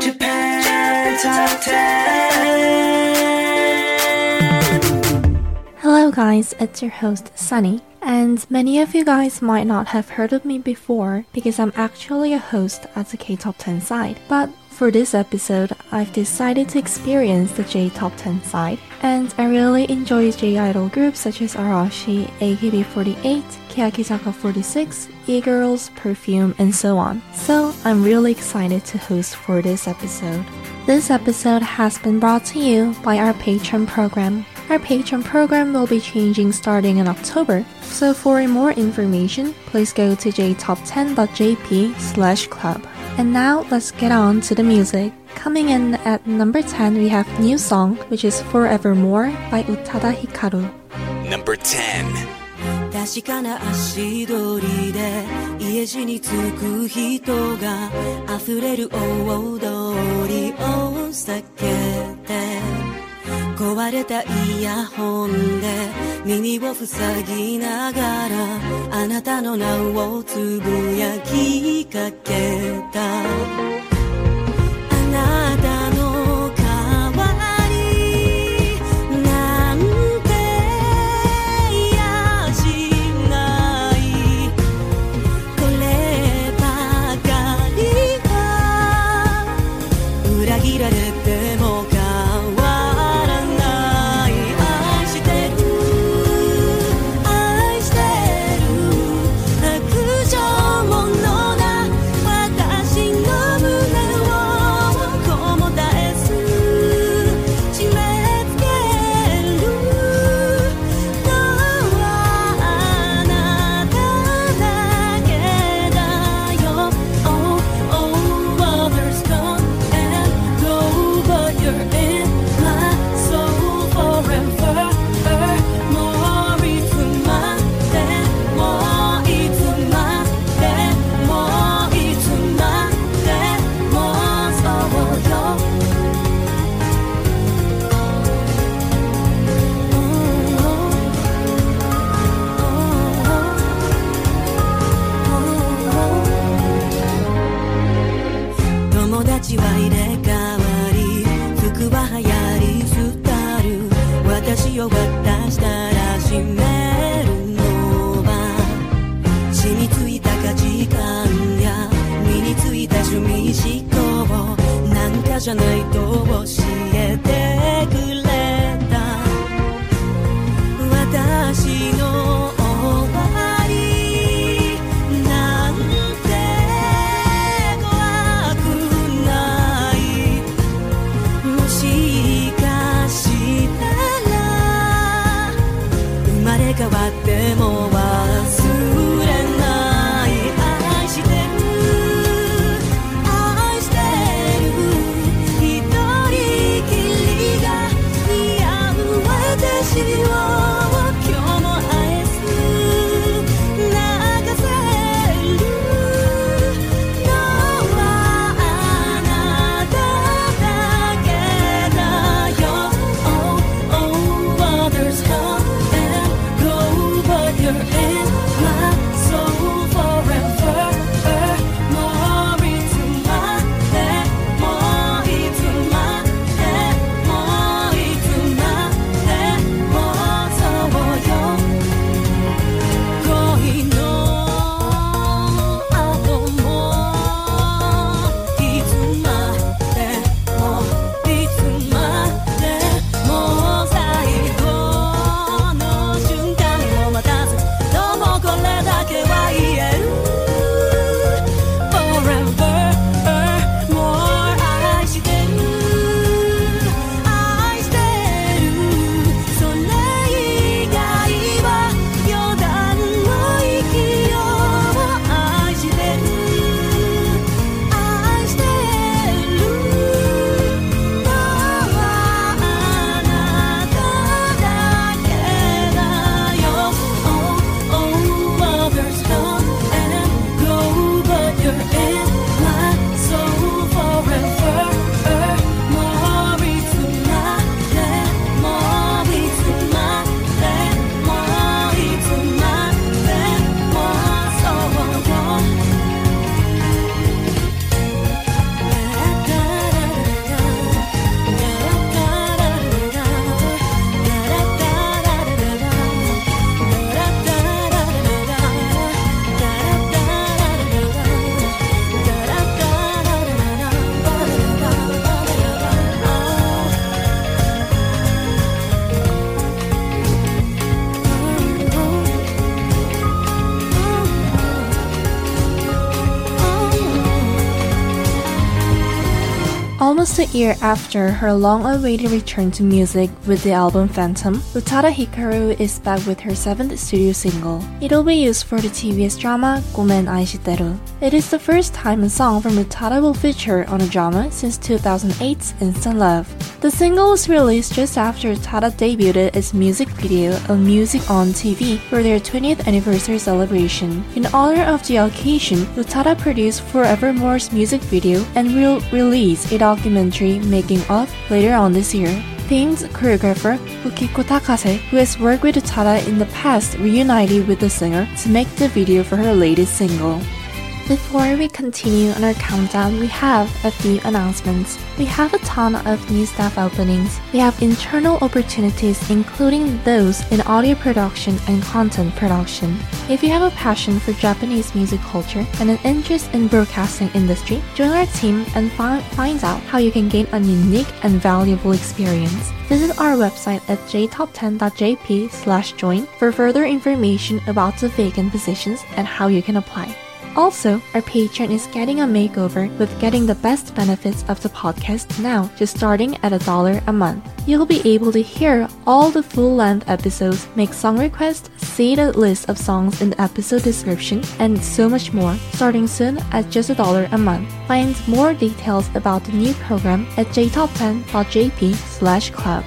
Japan Top 10. Hello, guys, it's your host, Sunny. And many of you guys might not have heard of me before because I'm actually a host at the K Top 10 side. But for this episode, I've decided to experience the J Top 10 side, and I really enjoy J idol groups such as Arashi, AKB48, Keyakizaka 46, E-Girls, Perfume, and so on. So I'm really excited to host for this episode. This episode has been brought to you by our Patreon program. Our Patreon program will be changing starting in October, so for more information, please go to jtop10.jp slash club. And now let's get on to the music. Coming in at number 10, we have new song, which is Forevermore by Utada Hikaru. Number 10. 確かな足取りで家路に着く人が溢れる大通りを避けて 壊れたイヤホンで耳を塞ぎながらあなたの名をつぶやきかけた。な a year after her long-awaited return to music with the album Fantôme, Utada Hikaru is back with her seventh studio single. It'll be used for the TBS drama Gomen Aishiteru. It is the first time a song from Utada will feature on a drama since 2008's Instant Love. The single was released just after Utada debuted its music video on Music on TV for their 20th anniversary celebration. In honor of the occasion, Utada produced Forevermore's music video and will release a documentary making of later on this year. Themed choreographer Fukiko Takase, who has worked with Utada in the past, reunited with the singer to make the video for her latest single. Before we continue on our countdown, we have a few announcements. We have a ton of new staff openings. We have internal opportunities, including those in audio production and content production. If you have a passion for Japanese music culture and an interest in broadcasting industry, join our team and fi- find out how you can gain a unique and valuable experience. Visit our website at jtop10.jp/join for further information about the vacant positions and how you can apply. Also, our Patreon is getting a makeover with getting the best benefits of the podcast now, just starting at a dollar a month. You'll be able to hear all the full length episodes, make song requests, see the list of songs in the episode description, and so much more, starting soon at just a dollar a month. Find more details about the new program at jtop10.jp slash club.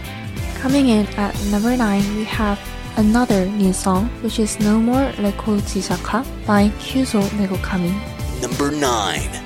Coming in at number 9, we have another new song, which is No More Reko Jisaka by Kyuso Nekokami. Number 9.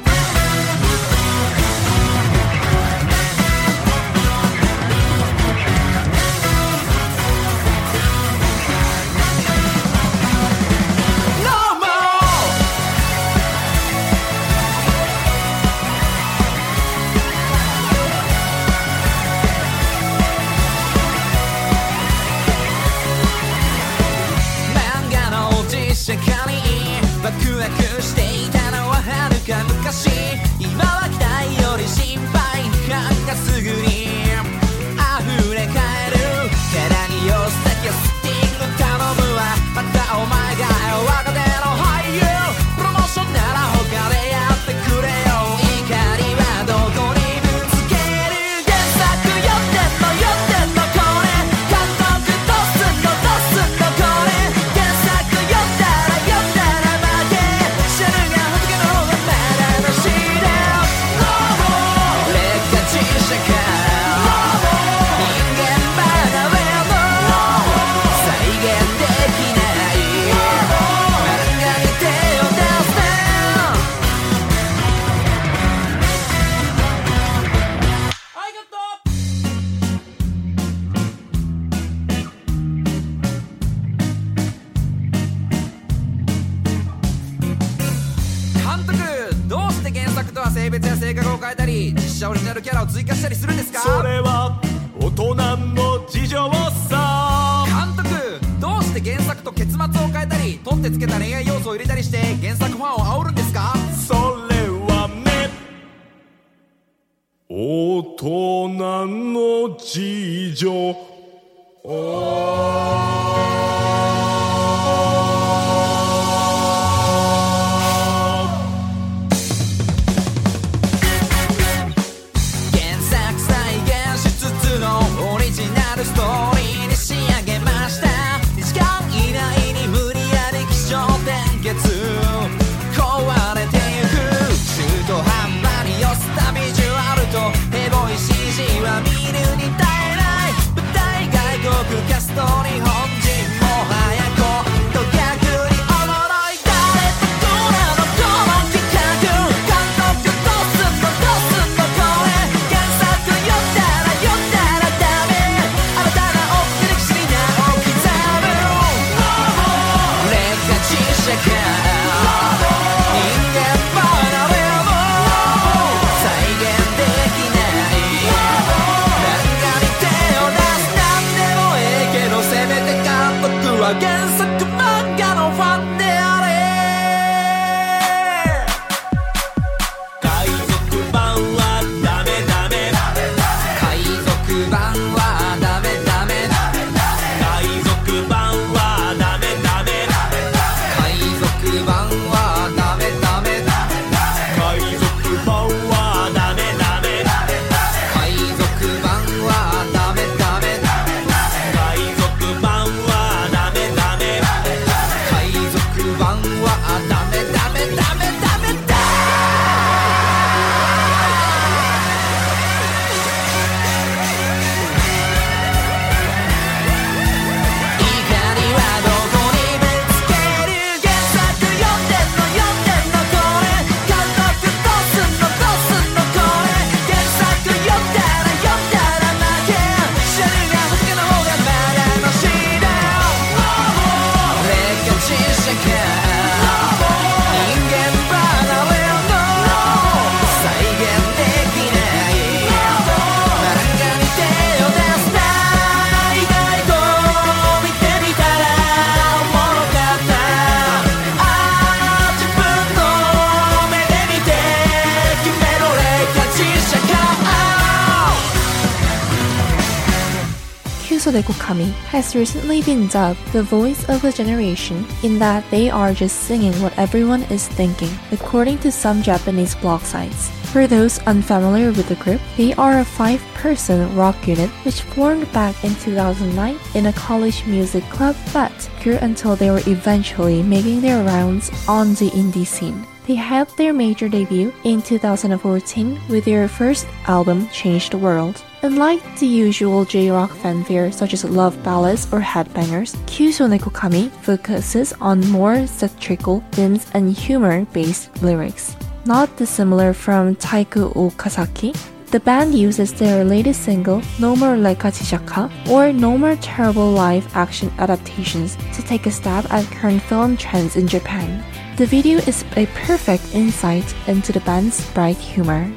Has recently been dubbed the voice of a generation in that they are just singing what everyone is thinking, according to some Japanese blog sites. For those unfamiliar with the group, they are a five person rock unit which formed back in 2009 in a college music club but grew until they were eventually making their rounds on the indie scene. They had their major debut in 2014 with their first album, Change the World. Unlike the usual J-rock fanfare such as love ballads or headbangers, Kyuso Nekokami focuses on more satirical themes and humor-based lyrics. Not dissimilar from Taiiku Okazaki, the band uses their latest single, No More Reika Chijaka, or No More Terrible live action adaptations to take a stab at current film trends in Japan. The video is a perfect insight into the band's bright humor.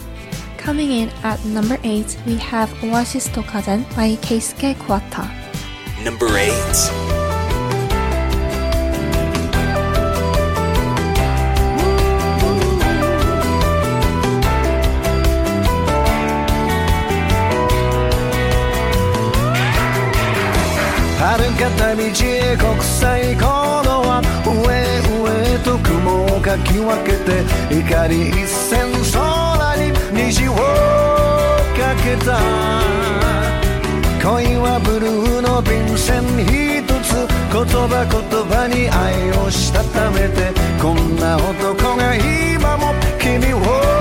Coming in at number 8, we have Oasis to Kazen by Keisuke Kuwata. Number 8. はるか旅路へ国際航路は上上と雲をかき分けて光一線空に 虹をかけた。恋はブルーの便箋一つ。言葉言葉に愛をしたためて。こんな男が今も君を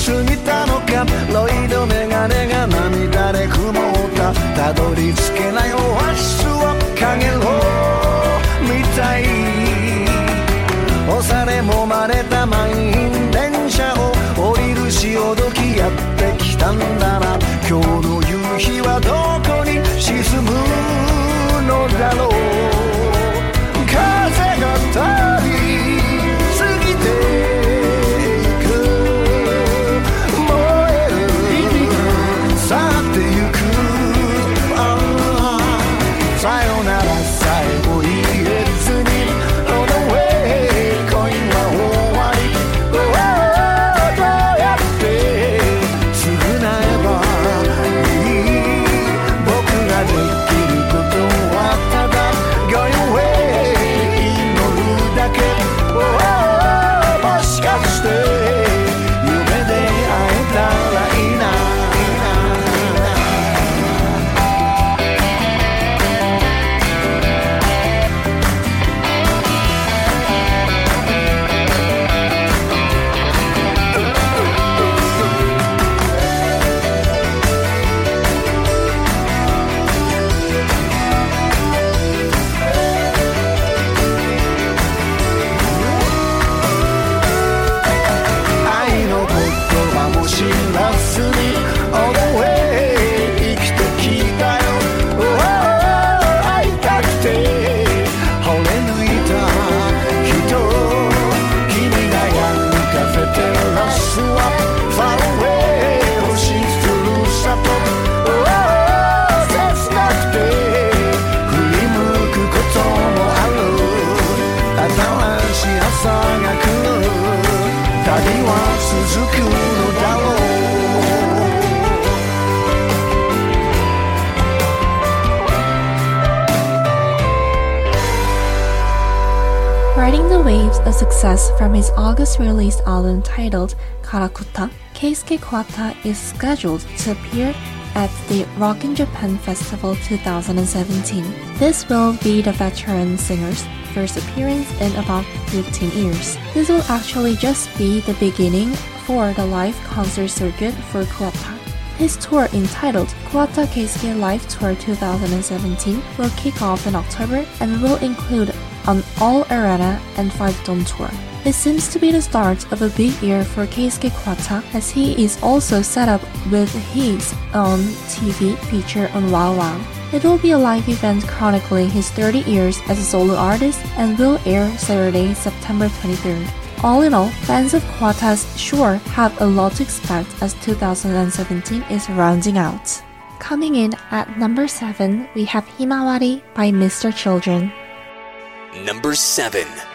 過ぎたのかロイドメガネが涙で曇ったたどり着けないオアシスは影を見たい押されもまれた満員電車を降りる潮時やってきたんだな。今日の夕日はどう i magic. From his August released album titled Garakuta, Keisuke Kuwata is scheduled to appear at the Rock in Japan Festival 2017. This will be the veteran singer's first appearance in about 15 years. This will actually just be the beginning for the live concert circuit for Kuwata. His tour entitled Kuwata Keisuke Live Tour 2017 will kick off in October and will include an all arena and five dome tour. It seems to be the start of a big year for Keisuke Kuwata as he is also set up with his own TV feature on WOWOW. It will be a live event chronicling his 30 years as a solo artist and will air Saturday, September 23rd. All in all, fans of Kuwata's sure have a lot to expect as 2017 is rounding out. Coming in at number 7, we have Himawari by Mr. Children. Number 7.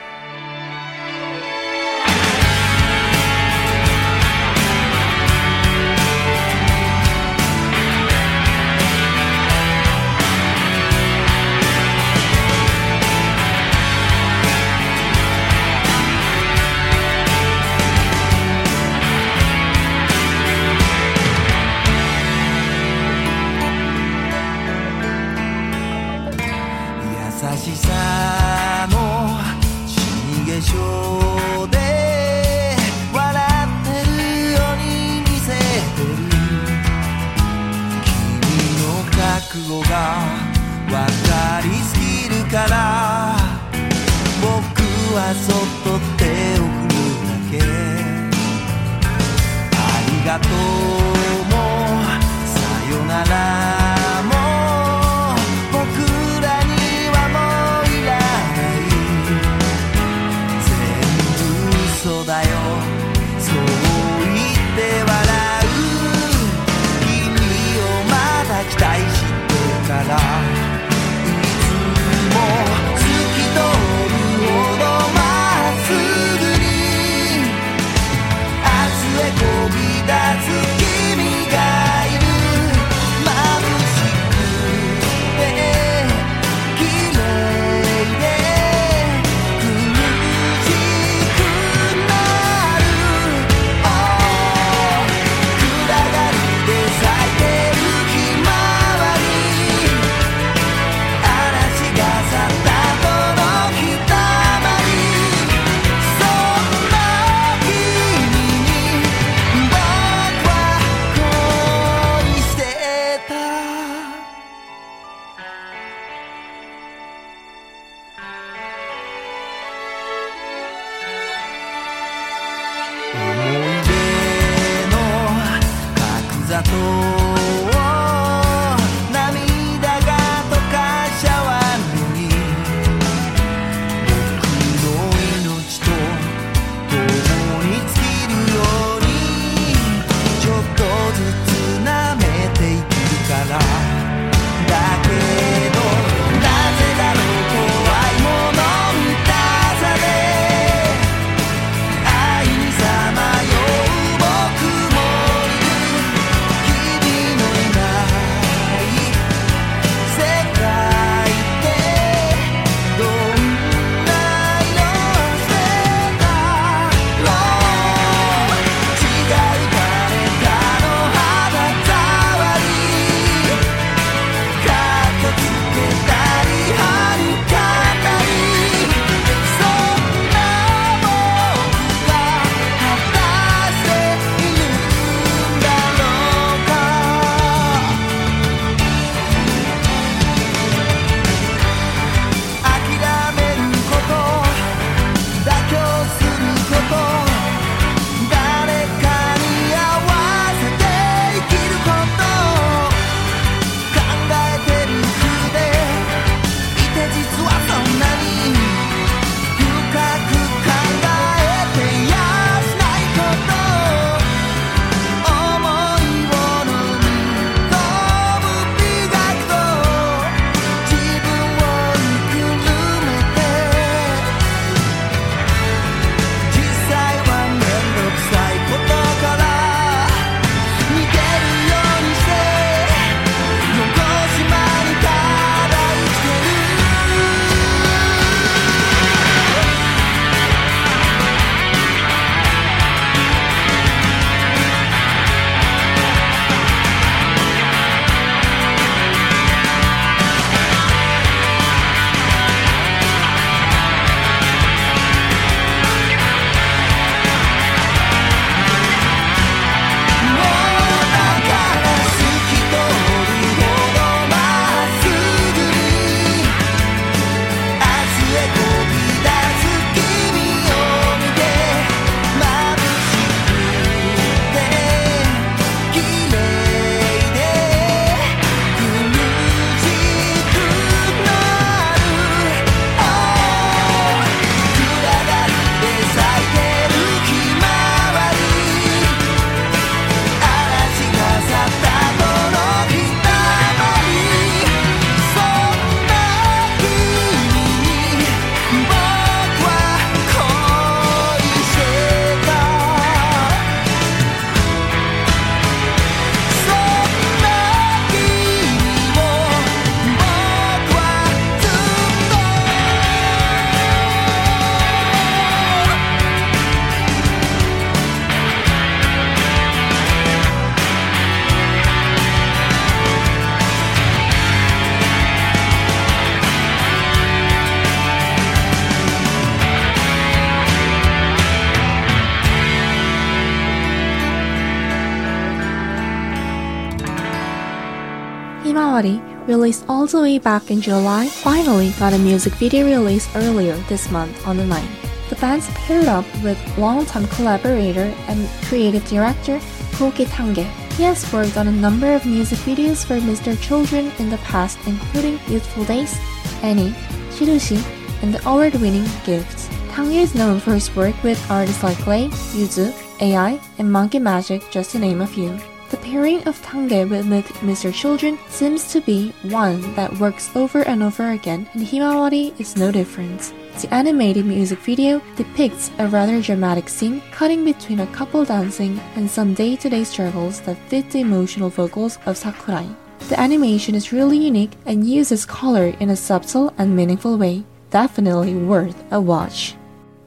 Back in July, finally got a music video release earlier this month on the 9th. The band's paired up with longtime collaborator and creative director Koki Tange. He has worked on a number of music videos for Mr. Children in the past, including Youthful Days, Any, Shirushi, and the award-winning Gifts. Tange is known for his work with artists like Lay, Yuzu, AI, and Monkey Majik, just to name a few. The pairing of Tange with Mr. Children seems to be one that works over and over again, and Himawari is no different. The animated music video depicts a rather dramatic scene cutting between a couple dancing and some day to day struggles that fit the emotional vocals of Sakurai. The animation is really unique and uses color in a subtle and meaningful way. Definitely worth a watch.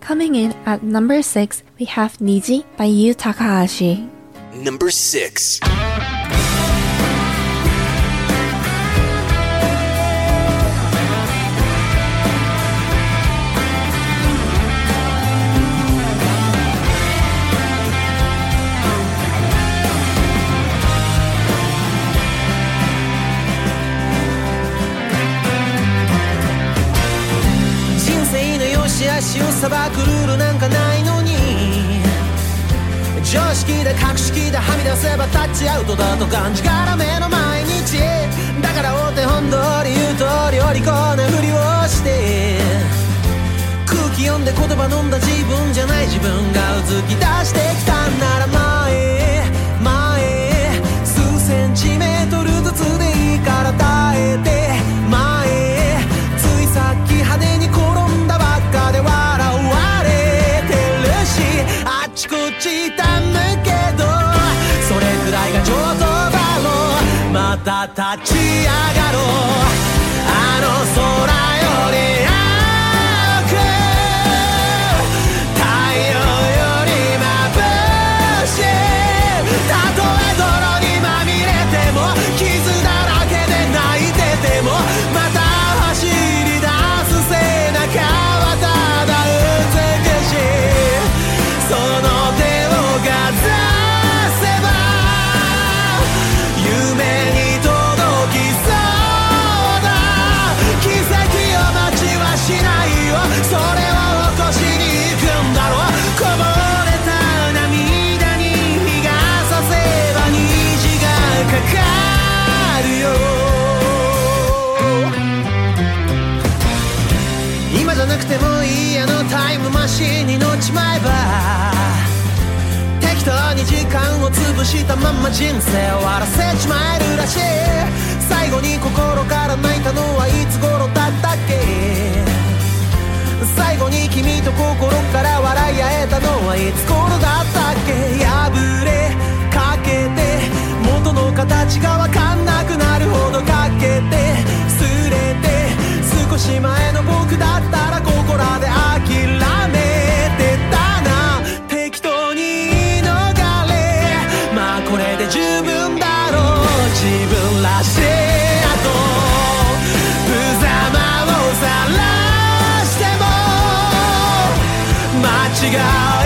Coming in at number 6, we have Niji by Yu Takahashi Number 6. 人生の良し悪しを裁くルールなんかないのに 常識だ格式だはみ出せばタッチアウトだと感じがらめの毎日。だからお手本通り言う通りお利口なふりをして。空気読んで言葉飲んだ自分じゃない自分がうずき出してきたんなら前前数センチメートルずつでいいから耐えて。前ついさっき派手に転んだばっかで笑われてるし。あっちこっち立ち上がろう。あの空ーンに乗っちまえば適当に時間を潰したまま人生終わらせちまえるらしい最後に心から泣いたのはいつ頃だったっけ?最後に君と心から笑い合えたのはいつ頃だったっけ?破れかけて元の形がわかんなくなるほどかけてすれて少し前の僕だったらここらで諦め Portugal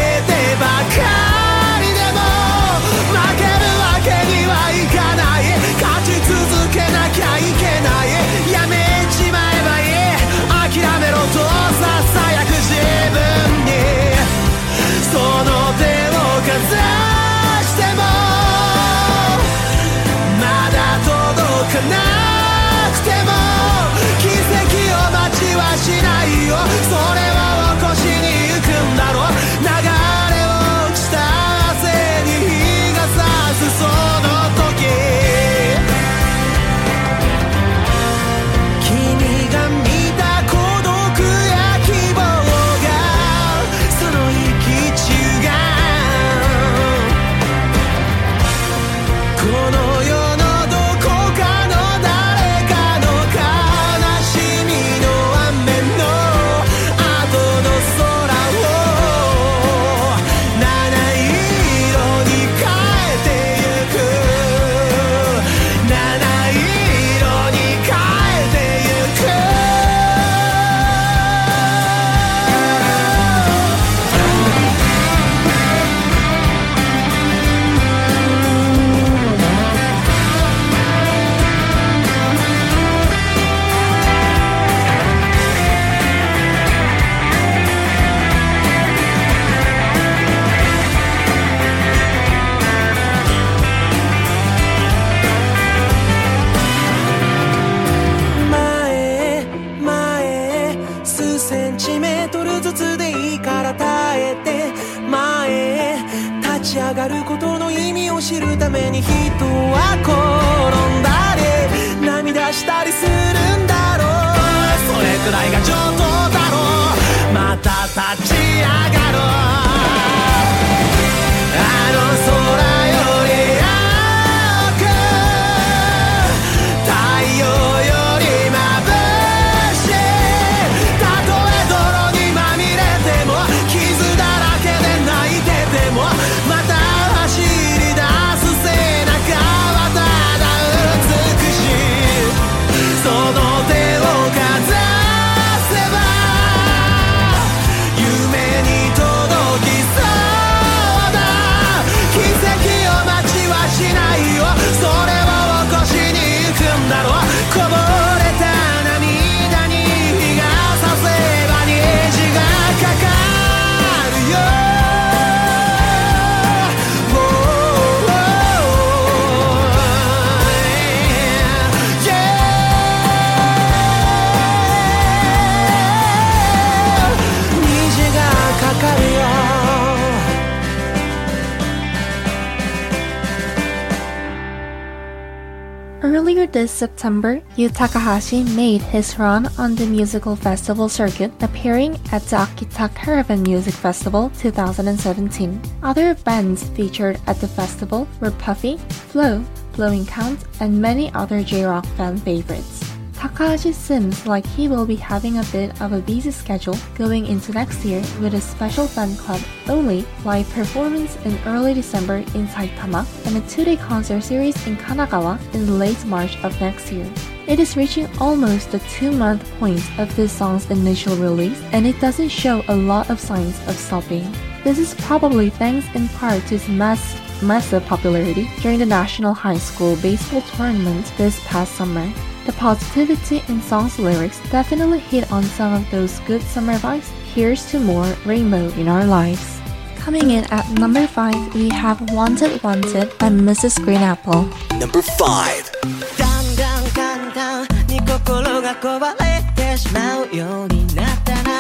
September, Yu Takahashi made his run on the musical festival circuit, appearing at the Akita Caravan Music Festival 2017. Other bands featured at the festival were Puffy, Flow, Flowing Count, and many other J-rock fan favorites. Takahashi seems like he will be having a bit of a busy schedule going into next year with a special fan club only live performance in early December in Saitama and a two-day concert series in Kanagawa in late March of next year. It is reaching almost the two-month point of this song's initial release and it doesn't show a lot of signs of stopping. This is probably thanks in part to its mass massive popularity during the National High School Baseball Tournament this past summer. The positivity in song's lyrics definitely hit on some of those good summer vibes. Here's to more rainbow in our lives. Coming in at number 5, we have Wanted Wanted by Mrs. Green Apple. Number 5. だんだん簡単に心が壊れてしまうようになったな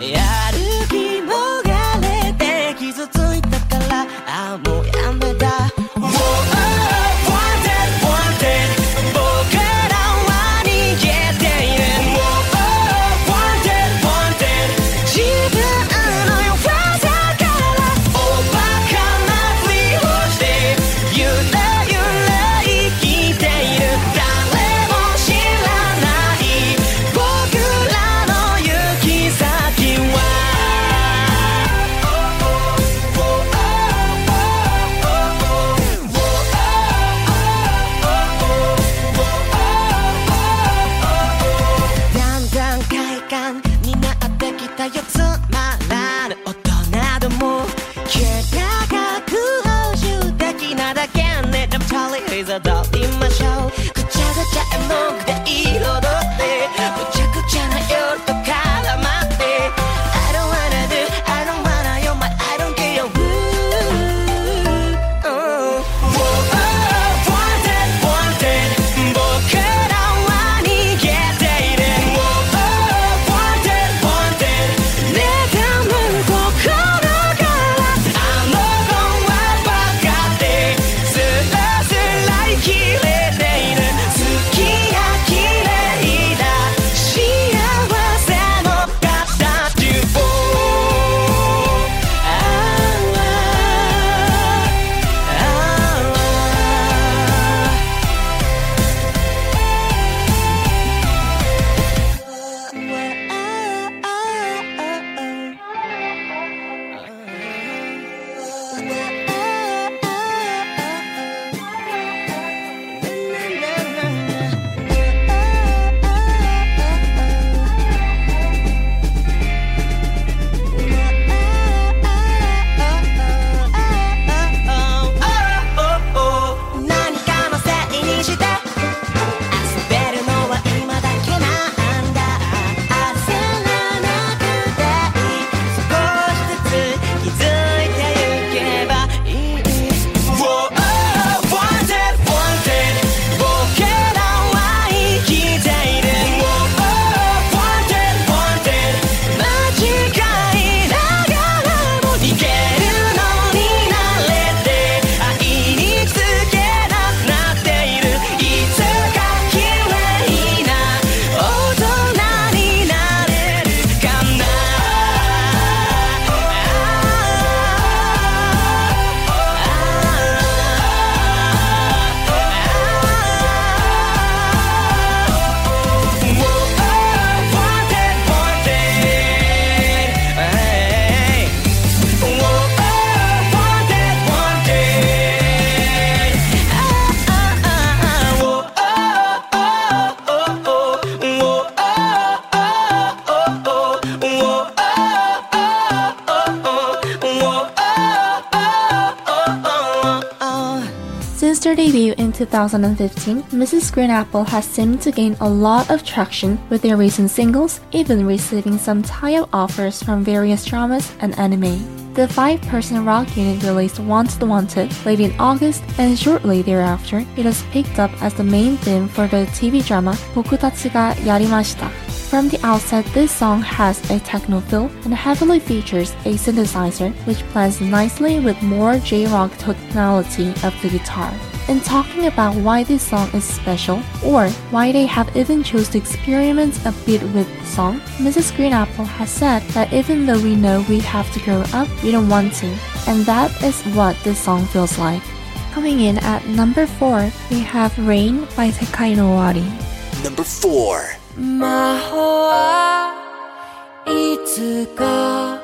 やる の 2015, Mrs. Green Apple has seemed to gain a lot of traction with their recent singles, even receiving some tie-up offers from various dramas and anime. The five-person rock unit released Want the Wanted late in August, and shortly thereafter, it was picked up as the main theme for the TV drama Bokutachi ga Yarimashita. From the outset, this song has a techno feel and heavily features a synthesizer, which blends nicely with more J-rock tonality of the guitar in talking about why this song is special or why they have even chose to experiment a bit with the song, Mrs. Green Apple has said that even though we know we have to grow up, we don't want to. And that is what this song feels like. Coming in at number 4, we have Rain by Sekai no Owari. Number 4いつか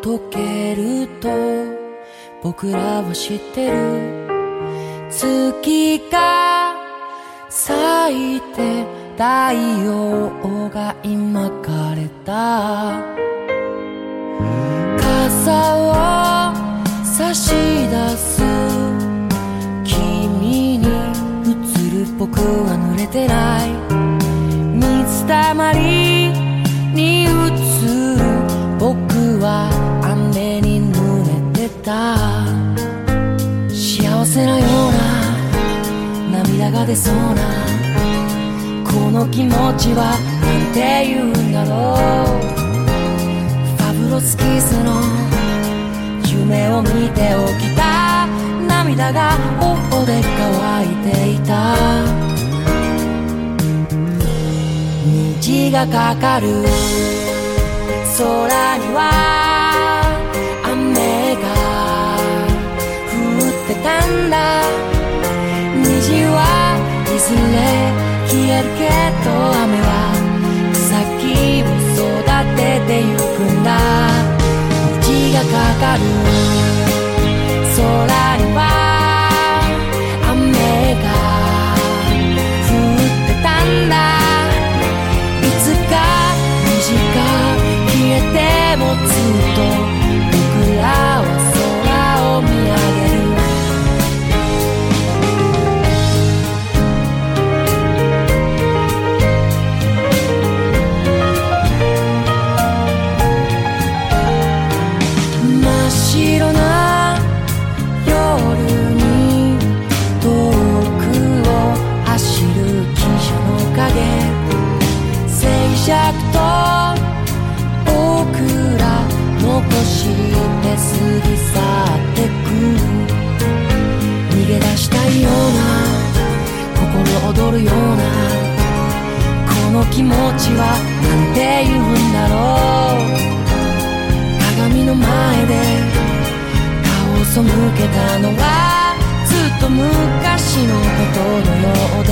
溶けると僕らは知ってる月が咲いて太陽が今枯れた。傘を差し出す。君に映る僕は濡れてない。水たまりに映る僕は雨に濡れてた。幸せなようなが出そうなこの気持ちはなんて言うんだろう。ファブロスキスの夢を見て起きた涙が頬で乾いていた。虹がかかる。空には雨が降ってたんだ。消えるけど雨は草木を育ててゆくんだ。虹がかかる。空には雨が。気持ちはなんて言う。んだろう鏡の前で顔を背けたのはずっと昔のことのようで。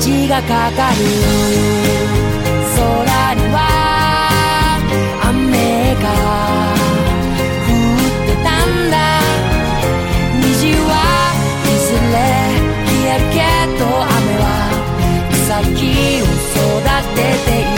虹がかかる空には雨が木を育てている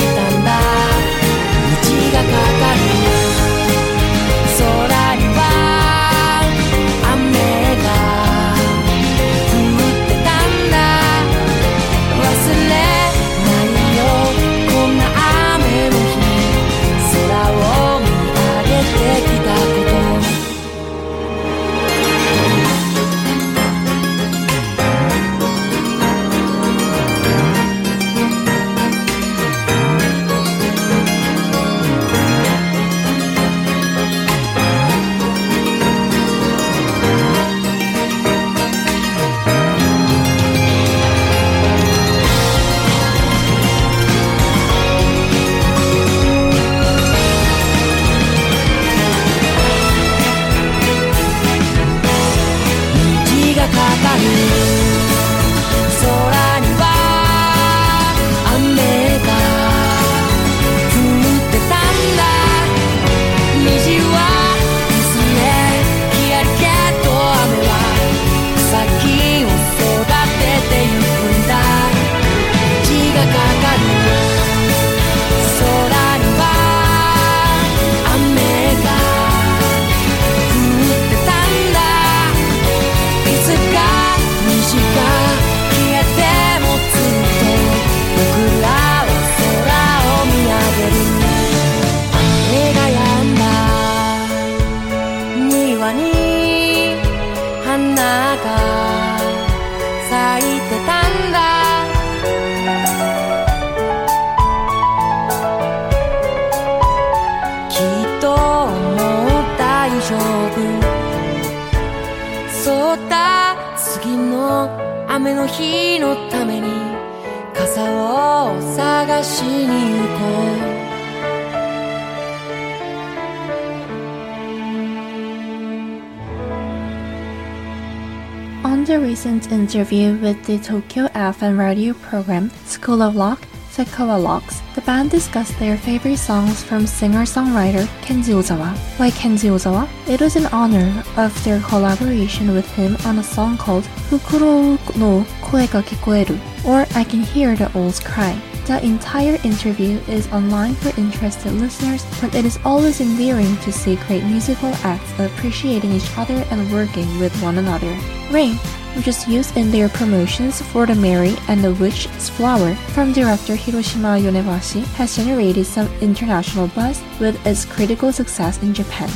the Tokyo FM radio program School of Rock, Sekaowa Locks, the band discussed their favorite songs from singer-songwriter Kenji Ozawa. Why Kenji Ozawa, it was in honor of their collaboration with him on a song called Fukuro no Koe ga Kikoeru, or I Can Hear the Owls Cry. The entire interview is online for interested listeners, but it is always endearing to see great musical acts appreciating each other and working with one another. Rain, which is used in their promotions for the Mary and the Witch's Flower from director Hiromasa Yonebayashi, has generated some international buzz with its critical success in Japan.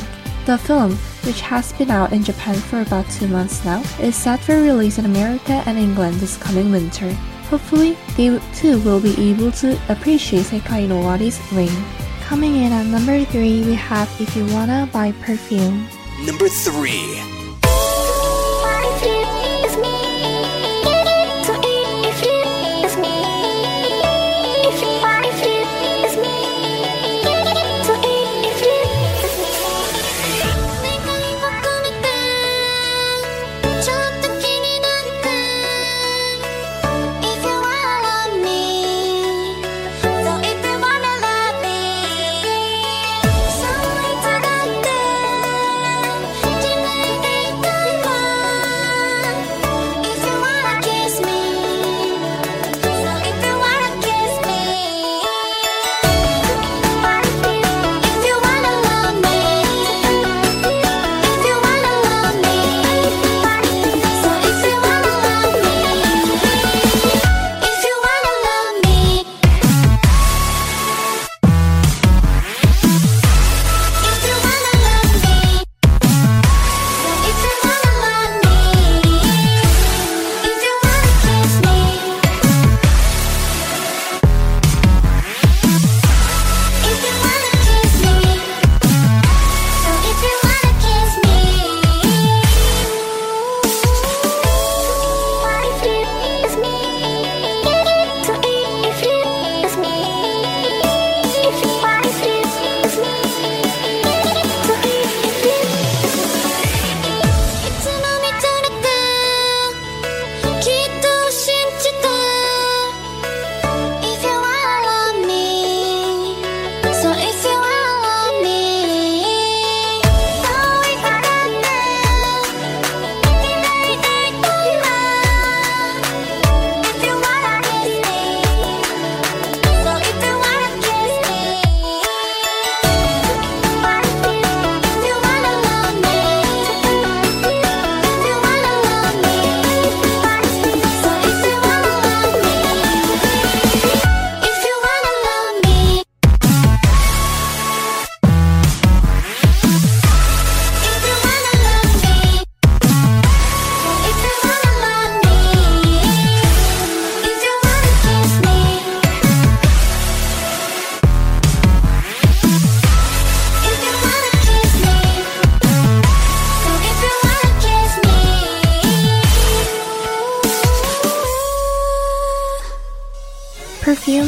The film, which has been out in Japan for about two months now, is set for release in America and England this coming winter. Hopefully, they too will be able to appreciate Sekai no Owari's Rain. Coming in at number 3, we have If You Wanna by Perfume. Number 3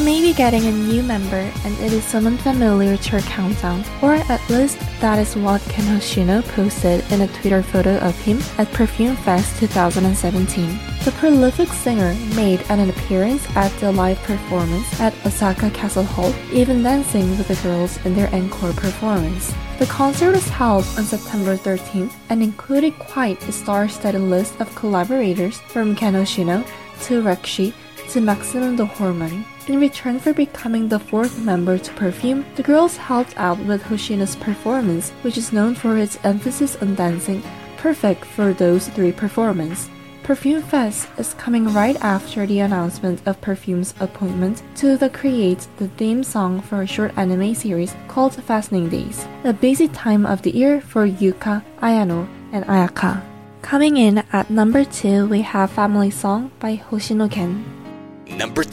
may be getting a new member, and it is someone familiar to our countdown, or at least that is what Gen Hoshino posted in a Twitter photo of him at Perfume Fest 2017. The prolific singer made an appearance at the live performance at Osaka Castle Hall, even dancing with the girls in their encore performance. The concert was held on September 13th and included quite a star-studded list of collaborators from Gen Hoshino to Rekishi to Maximum the Hormone. In return for becoming the fourth member to Perfume, the girls helped out with Hoshino's performance, which is known for its emphasis on dancing, perfect for those three performances. Perfume Fest is coming right after the announcement of Perfume's appointment to the create the theme song for a short anime series called Fastening Days, a busy time of the year for Yuka, Ayano, and Ayaka. Coming in at number 2, we have Family Song by Hoshino Gen. Number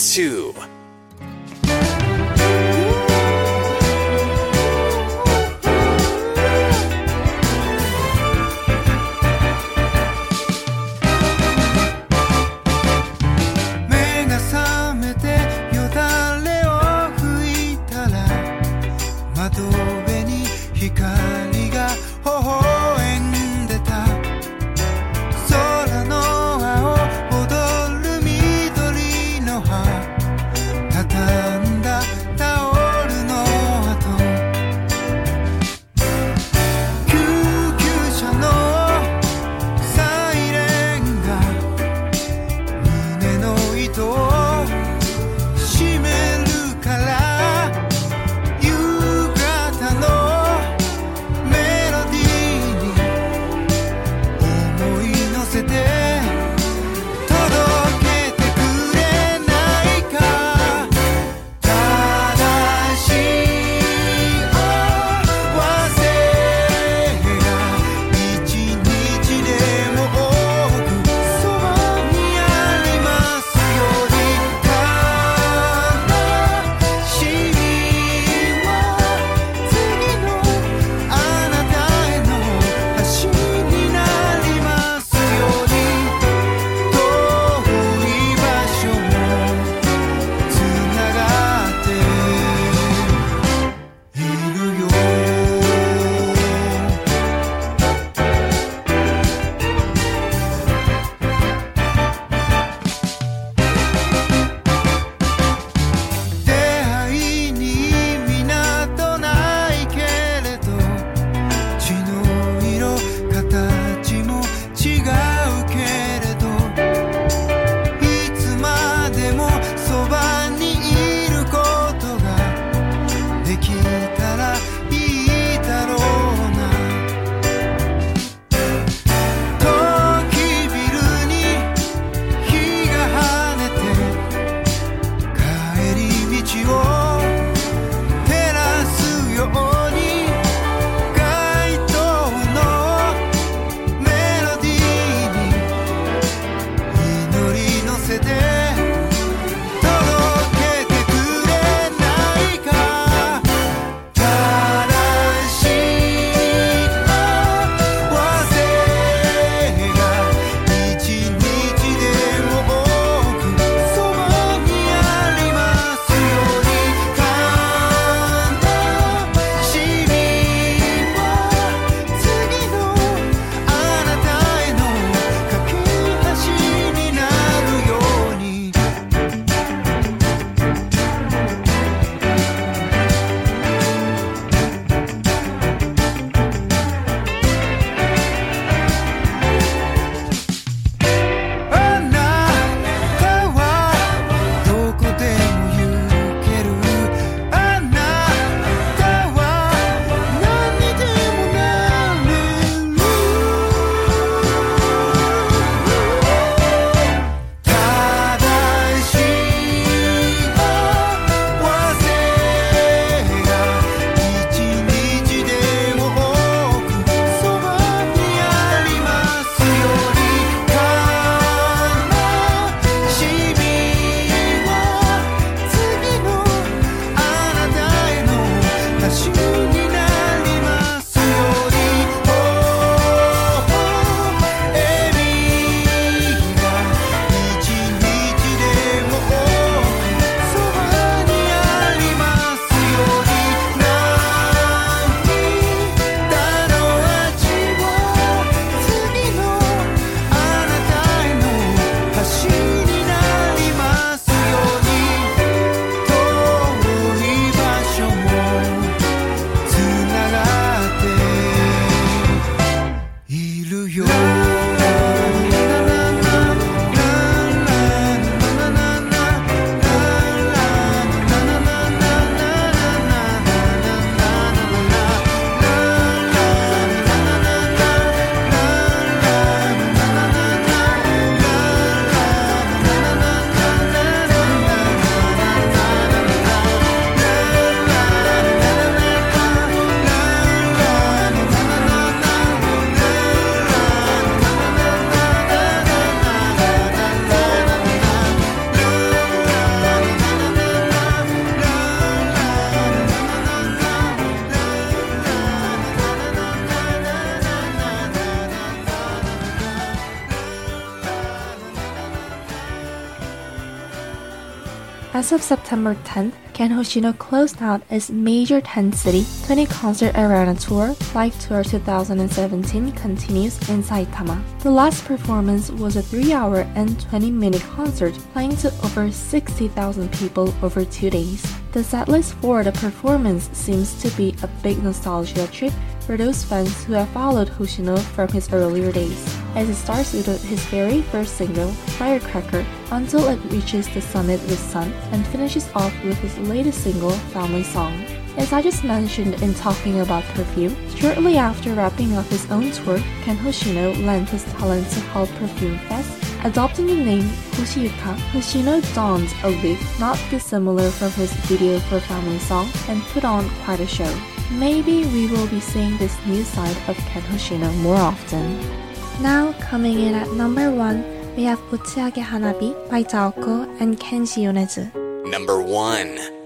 As of September 10th, Gen Hoshino closed out its major 10 city 20 concert arena tour. Live Tour 2017 continues in Saitama. The last performance was a 3 hour and 20 minute concert playing to over 60,000 people over two days. The setlist for the performance seems to be a big nostalgia trip for those fans who have followed Hoshino from his earlier days as it star with his very first single, Firecracker, until it reaches the summit with Sun and finishes off with his latest single, Family Song. As I just mentioned in talking about Perfume, shortly after wrapping up his own tour, Gen Hoshino lent his talent to help Perfume Fest Adopting the name Hoshiyuka, Hoshino donned a wig not dissimilar from his video for Family Song and put on quite a show. Maybe we will be seeing this new side of Gen Hoshino more often. Now coming in at number 1, we have Uchiage Hanabi by DAOKO and Kenshi Yonezu. Number 1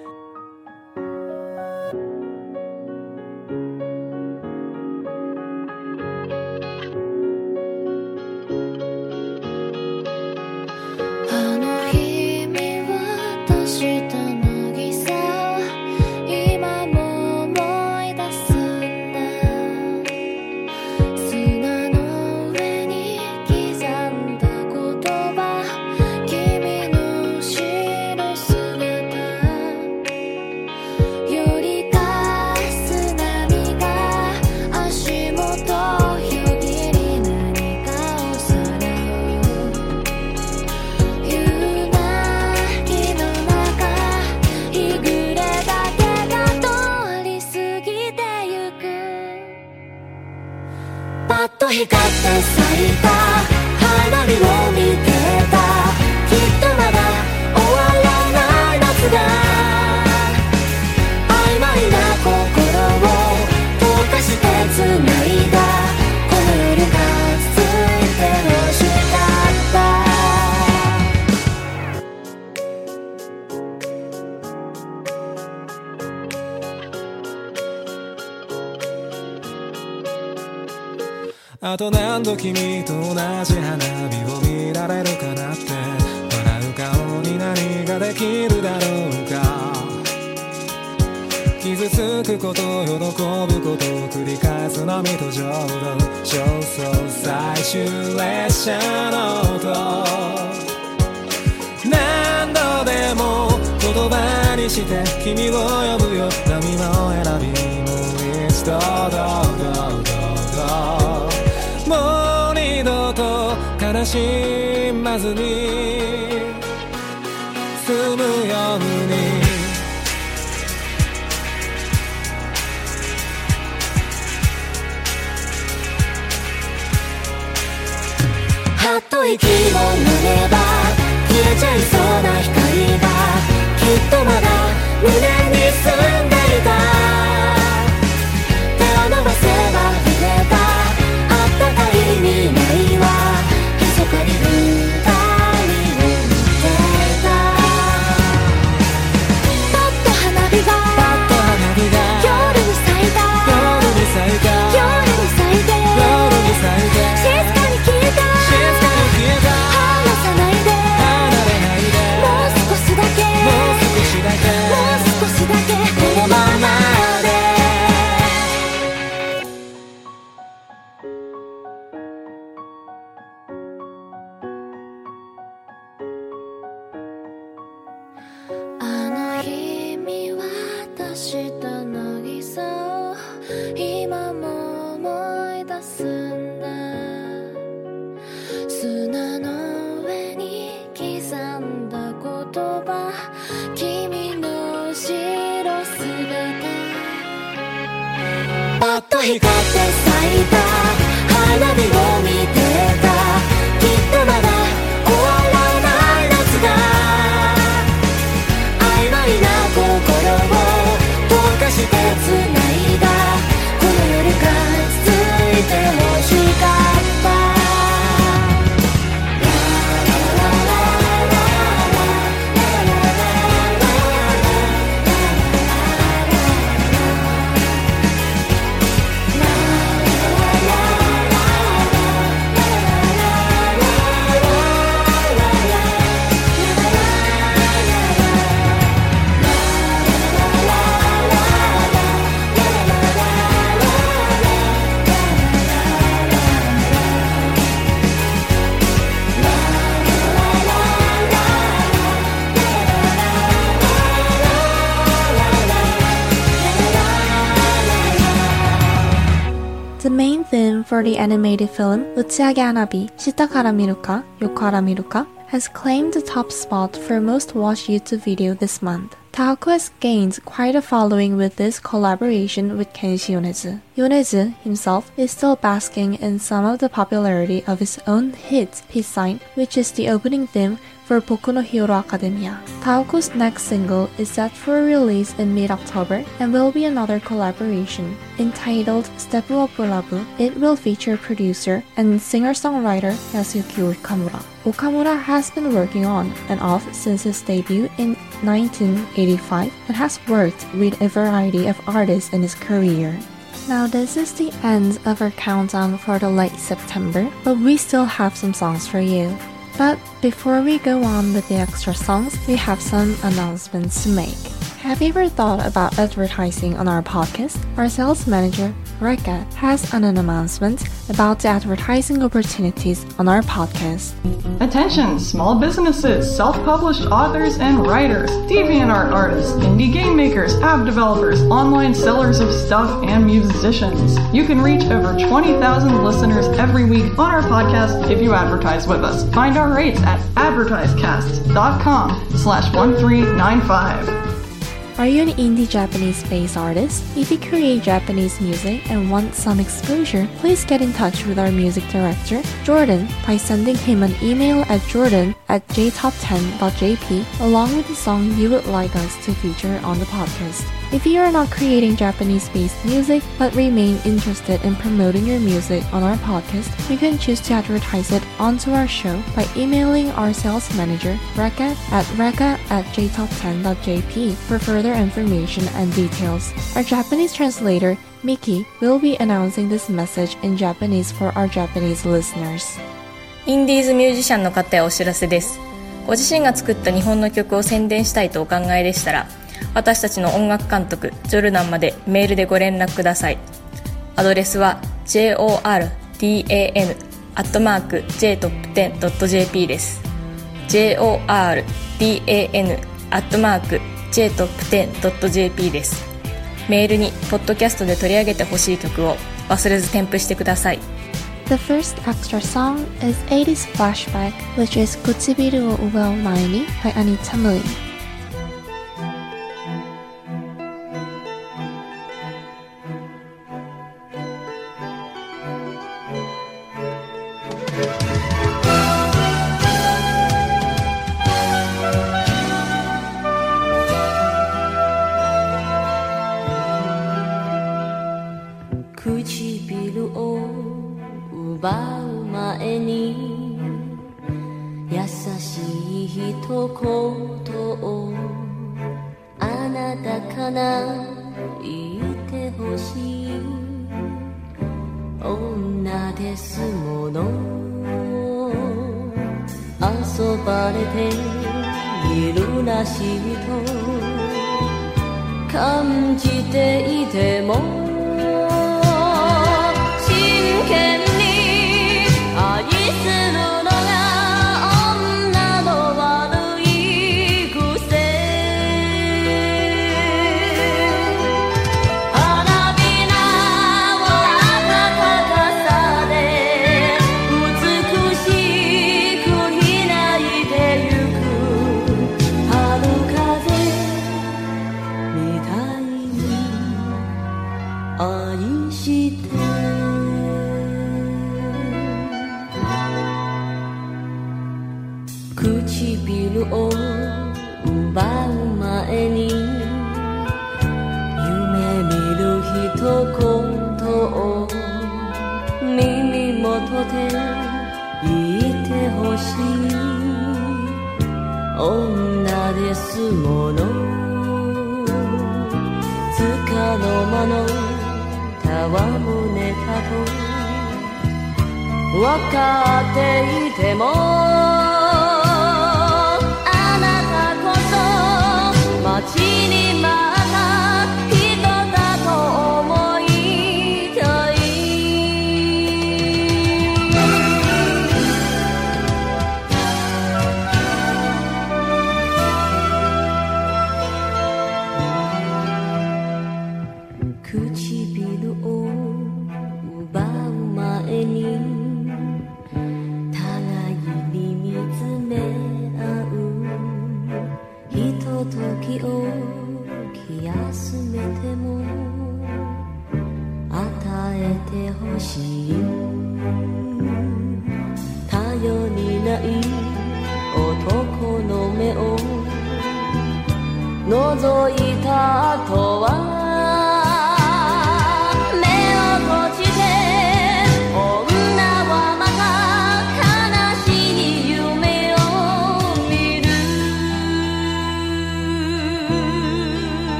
むように。はっと息を飲めば消えちゃいそうな光がきっとまだ胸 two. for the animated film Uchiage Hanabi, Shita Kara Miruka, Yokara Miruka, has claimed the top spot for most watched YouTube video this month. DAOKO has gained quite a following with this collaboration with Kenshi Yonezu. Yonezu himself is still basking in some of the popularity of his own hit Peace Sign, which is the opening theme for Boku no Hero Academia. DAOKO's next single is set for release in mid-October and will be another collaboration. Entitled Step Up Love, it will feature producer and singer-songwriter Yasuyuki Okamura. Okamura has been working on and off since his debut in 1985 and has worked with a variety of artists in his career. Now, this is the end of our countdown for the late September, but we still have some songs for you. But before we go on with the extra songs, we have some announcements to make. Have you ever thought about advertising on our podcast? Our sales manager, Reka, has an announcement about the advertising opportunities on our podcast. Attention, small businesses, self-published authors and writers, DeviantArt artists, indie game makers, app developers, online sellers of stuff, and musicians. You can reach over 20,000 listeners every week on our podcast if you advertise with us. Find our rates at advertisecast.com slash 1395. Are you an indie Japanese based artist? If you create Japanese music and want some exposure, please get in touch with our music director, Jordan, by sending him an email at jordan at jtop10.jp along with the song you would like us to feature on the podcast. If you are not creating Japanese based music but remain interested in promoting your music on our podcast, you can choose to advertise it onto our show by emailing our sales manager, Reka, at reka at jtop10.jp for further information and details. Our Japanese translator, Miki, will be announcing this message in Japanese for our Japanese listeners. インディーズミュージシャンの方へお知らせです。ご自身が作った日本の曲を宣伝したいとお考えでしたら、 私たちの音楽監督、ジョルナンまでメールでご連絡ください。アドレスは jordan.jtop10.jp です。jordan.jtop10.jp です。メールに、ポッドキャストで取り上げてほしい曲を忘れず添付してください。The first extra song is 80s Flashback, which is Kutsibiru o Uwao Naini by Anita Mui.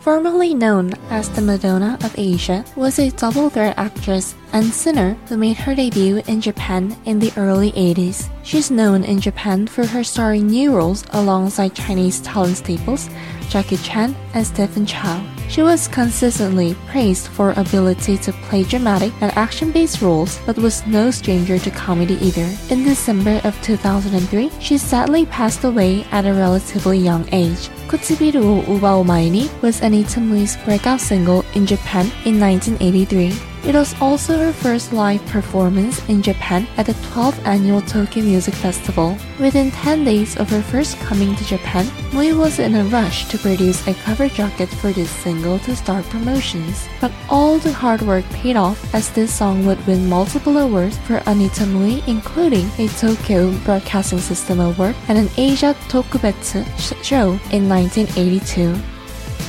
Formerly known as the Madonna of Asia, was a double threat actress and singer who made her debut in Japan in the early 80s. She's known in Japan for her starring new roles alongside Chinese talent staples Jackie Chan and Stephen Chow. She was consistently praised for her ability to play dramatic and action-based roles, but was no stranger to comedy either. In December of 2003, she sadly passed away at a relatively young age. Kutsibiru Uba Omaini was Anita Mui's breakout single in Japan in 1983. It was also her first live performance in Japan at the 12th annual Tokyo Music Festival. Within 10 days of her first coming to Japan, Mui was in a rush to produce a cover jacket for this single to start promotions. But all the hard work paid off as this song would win multiple awards for Anita Mui, including a Tokyo Broadcasting System Award and an Asia Tokubetsu show in 1982.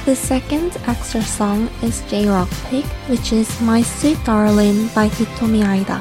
The second extra song is J-Rock Pick, which is My Sweet Darling by Hitomi Yaida.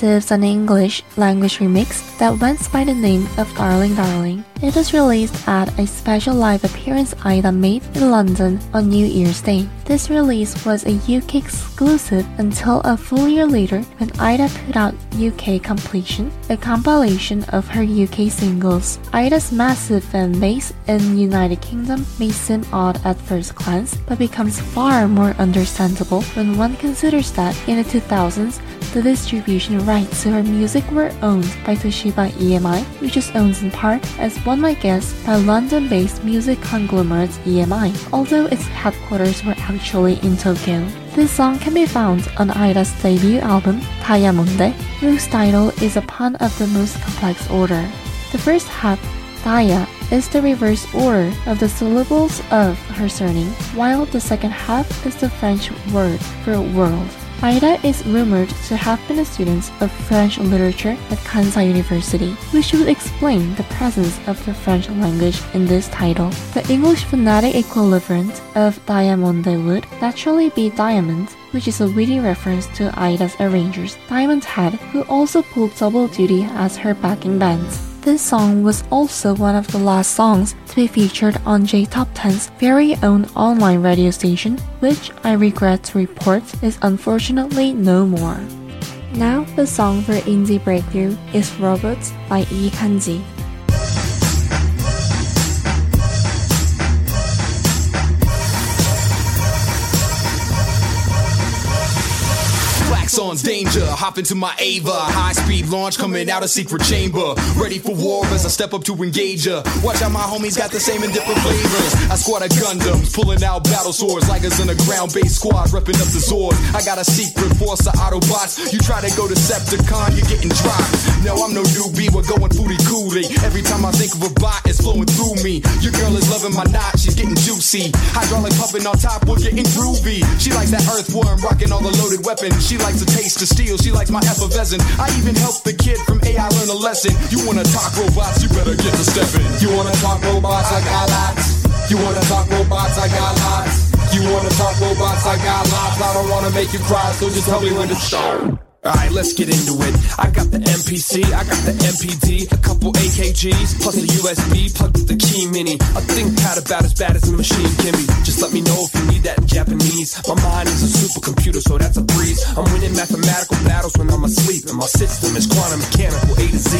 Receives an English language remix that went by the name of Darling Darling. It was released at a special live appearance Yaida made in London on New Year's Day. This release was a UK exclusive until a full year later when Yaida put out UK Completion, a compilation of her UK singles. Yaida's massive fan base in the United Kingdom may seem odd at first glance, but becomes far more understandable when one considers that in the 2000s, the distribution rights to her music were owned by Toshiba EMI, which is owned in part, as one might guess, by London-based music conglomerate EMI, although its headquarters were actually in Tokyo. This song can be found on Yaida's debut album, Daiyamonde, whose title is a pun of the most complex order. The first half, Daya, is the reverse order of the syllables of her surname, while the second half is the French word for world. Yaida is rumored to have been a student of French literature at Kansai University, which would explain the presence of the French language in this title. The English phonetic equivalent of Daiyamonde would naturally be diamond, which is a witty reference to Yaida's arrangers, Diamond Head, who also pulled double duty as her backing bands. This song was also one of the last songs to be featured on J-Top 10's very own online radio station, which I regret to report is unfortunately no more. Now, the song for indie breakthrough is Robots by Ikanji. Danger, hop into my Ava. High speed launch coming out of secret chamber. Ready for war as I step up to engage her. Watch out, my homies got the same in different flavors. I squad of Gundams, pulling out battle swords like us in a ground based squad, repping up the Zord. I got a secret force of Autobots. You try to go to Decepticon, you're getting dropped. No, I'm no newbie, we're going footy coolie. Every time I think of a bot, it's flowing through me. Your girl is loving my knot, she's getting juicy. Hydraulic pumping on top, we're getting groovy. She likes that earthworm, rocking all the loaded weapons. She likes a taste of steal. she likes my effervescent. I even helped the kid from AI learn a lesson. You wanna talk robots, you better get to stepping. You wanna talk robots, I got lots. You wanna talk robots, I got lots. You wanna talk robots, I got lots. I don't wanna make you cry, so just tell me when to start. Alright, let's get into it. I got the MPC, I got the MPD, a couple AKGs, plus a USB plugged with the key mini. A ThinkPad about as bad as a machine can be. Just let me know if you need that in Japanese. My mind is a supercomputer, so that's a breeze. I'm winning mathematical battles when I'm asleep, and my system is quantum mechanical A to Z.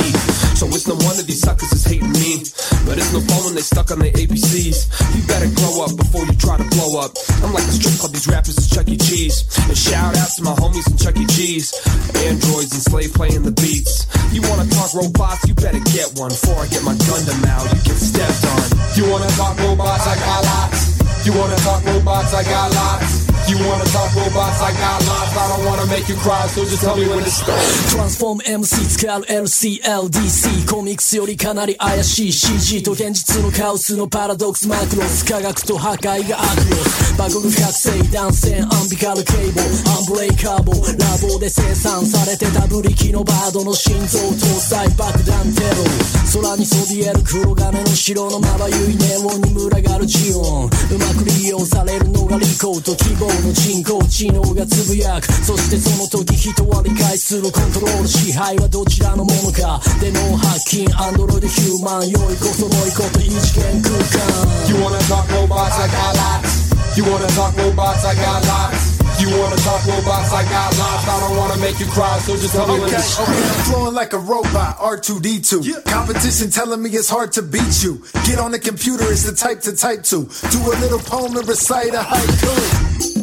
So it's no wonder these suckers is hating me. But it's no fun when they stuck on their ABCs. You better grow up before you try to blow up. I'm like a strip club, these rappers is Chuck E. Cheese. And shout out to my homies in Chuck E. Cheese. Androids and slave playing the beats. You wanna talk robots? You better get one. Before I get my Gundam out, you get stepped on. You wanna talk robots? I got lots. You wanna talk robots? I got lots. You wanna talk robots? I got lots. I don't wanna make you cry, so just tell me when to start. トランスフォーム MC 使う LCLDC コミックスよりかなり怪しい CG と現実のカオスのパラドックスマクロス科学と破壊がアクロスバグの覚醒断線アンビカルケーブルアンブレイカーボラボで生産されてたブリキのバードの心臓搭載爆弾テロ空にそびえる黒金の城のまばゆいネオンに群がるジオンうまく利用されるのが利口と希望の人工知能がつぶやくそしてその時人は理解するコントロール支配はどちらのものかで脳ハッキンアンドロイドヒューマン良いこそ良いこと異次元空間 You wanna talk robots? I got lots. You wanna talk robots? I got lots. You wanna talk robots? I got lots. I don't wanna make you cry, so just tell me Okay, okay, I'm flowing like a robot, R2D2. Competition telling me it's hard to beat you. Get on the computer, it's the type to type to. Do a little poem and recite a haiku.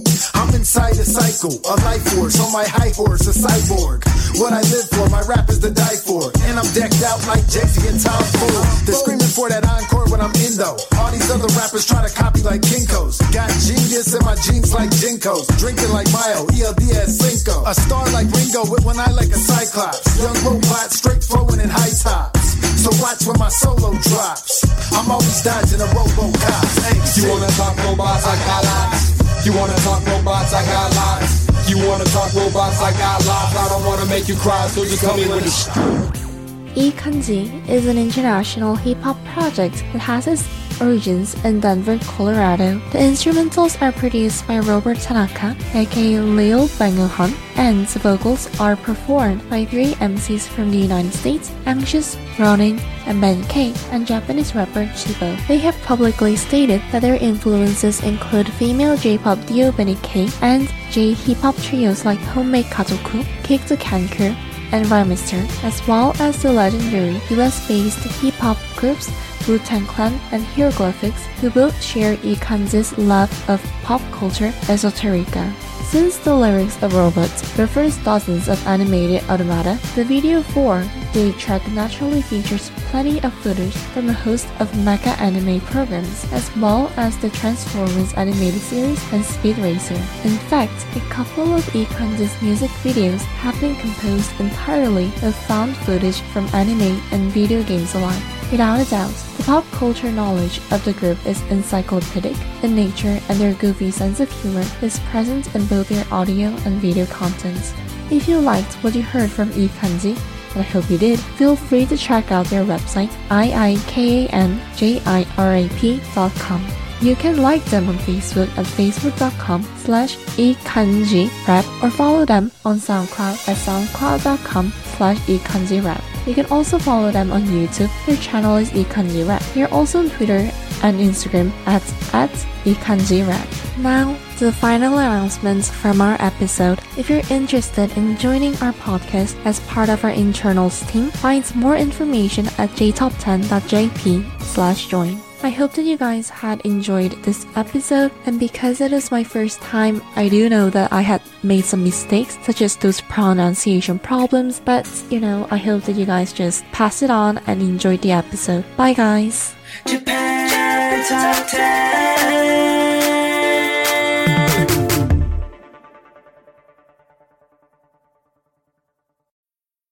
Inside a cycle, a life force on my high horse, a cyborg. What I live for, my rap is to die for. And I'm decked out like Jay-Z and Tom Ford. They're screaming for that encore when I'm in though. All these other rappers try to copy like Kinko's. Got genius in my jeans like JNCOs. Drinking like Mayo, ELDS Cinco. A star like Ringo with one eye like a cyclops. Young robot, straight flowing in high tops. So watch when my solo drops. I'm always dodging a Robocop. Hey, You wanna talk robots? I got lots. You wanna talk robots? I got lots. You wanna talk robots? I got lots. I don't wanna make you cry, so just tell me when to E Kanji is an international hip hop project that has its origins in Denver, Colorado. The instrumentals are produced by Robert Tanaka, aka Leo Banguhan, and the vocals are performed by three MCs from the United States, Anxious, Ronin, and Ben K, and Japanese rapper Chibo. They have publicly stated that their influences include female J-pop duo Bennie K and J-hip-hop trios like Homemade Kazoku, Kick the Can Crew, and Rhymester, as well as the legendary US-based hip-hop groups Wu-Tang Clan and Hieroglyphics, who both share Ikanji's love of pop culture esoterica. Since the lyrics of Robots refers dozens of animated automata, the video for the track naturally features plenty of footage from a host of mecha anime programs, as well as the Transformers animated series and Speed Racer. In fact, a couple of Ikanji's music videos have been composed entirely of found footage from anime and video games alike. Without a doubt, the pop culture knowledge of the group is encyclopedic in nature and their goofy sense of humor is present in both their audio and video contents. If you liked what you heard from Ikanji, and I hope you did, feel free to check out their website iikanjirap.com. You can like them on Facebook at facebook.com slash ikanjirap or follow them on SoundCloud at soundcloud.com slash ikanjirap. You can also follow them on YouTube. Their channel is Ikanji Rap. They're also on Twitter and Instagram at, at Ikanji Rap. Now, the final announcements from our episode. If you're interested in joining our podcast as part of our internals team, find more information at jtop10.jp slash join. I hope that you guys had enjoyed this episode, and because it is my first time, I do know that I had made some mistakes, such as those pronunciation problems, but you know, I hope that you guys just pass it on and enjoyed the episode. Bye, guys! Japan Top 10.